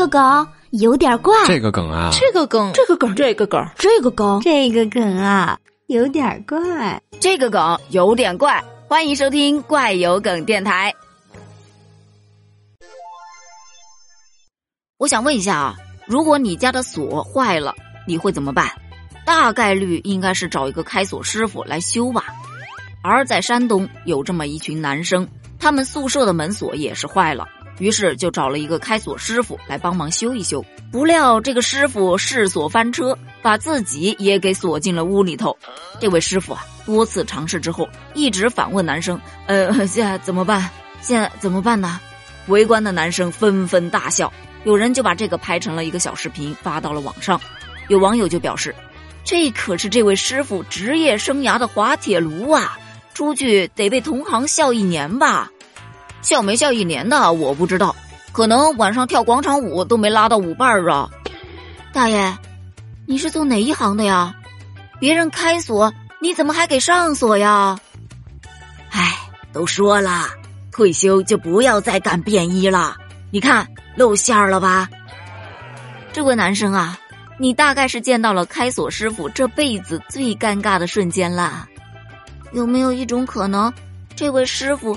个梗有点怪，这个梗啊，这个梗，这个梗，这个梗，这个梗，这个梗啊，有点怪，这个梗有点怪。欢迎收听怪有梗电台。我想问一下啊，如果你家的锁坏了，你会怎么办？大概率应该是找一个开锁师傅来修吧。而在山东，有这么一群男生，他们宿舍的门锁也是坏了。于是就找了一个开锁师傅来帮忙修一修，不料这个师傅试锁翻车，把自己也给锁进了屋里头。这位师傅啊，多次尝试之后，一直反问男生：“呃，现在怎么办？现在怎么办呢？”围观的男生纷纷大笑，有人就把这个拍成了一个小视频发到了网上。有网友就表示：“这可是这位师傅职业生涯的滑铁卢啊，出去得被同行笑一年吧。”笑没笑一年的我不知道，可能晚上跳广场舞都没拉到舞伴儿啊。大爷，你是做哪一行的呀？别人开锁，你怎么还给上锁呀？唉，都说了，退休就不要再干便衣了。你看露馅儿了吧？这位男生啊，你大概是见到了开锁师傅这辈子最尴尬的瞬间了。有没有一种可能，这位师傅？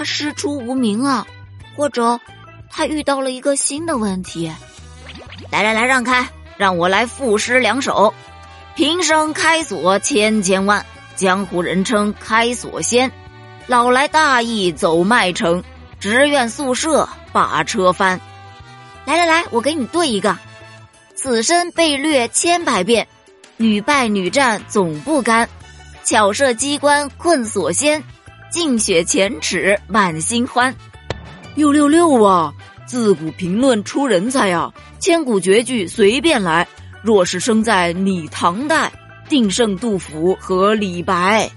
他师出无名啊，或者他遇到了一个新的问题。来来来，让开，让我来赋诗两首。平生开锁千千万，江湖人称开锁仙。老来大意走麦城，只愿宿舍把车翻。来来来，我给你对一个。此身被掠千百遍，屡败屡战总不甘。巧设机关困锁仙。尽雪前耻满心欢，六六六啊！自古评论出人才呀，千古绝句随便来。若是生在你唐代，定胜杜甫和李白。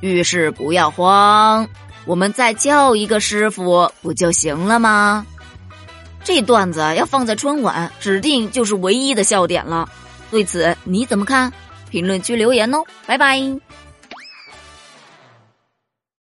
遇事不要慌，我们再叫一个师傅不就行了吗？这段子要放在春晚，指定就是唯一的笑点了。对此你怎么看？评论区留言哦，拜拜。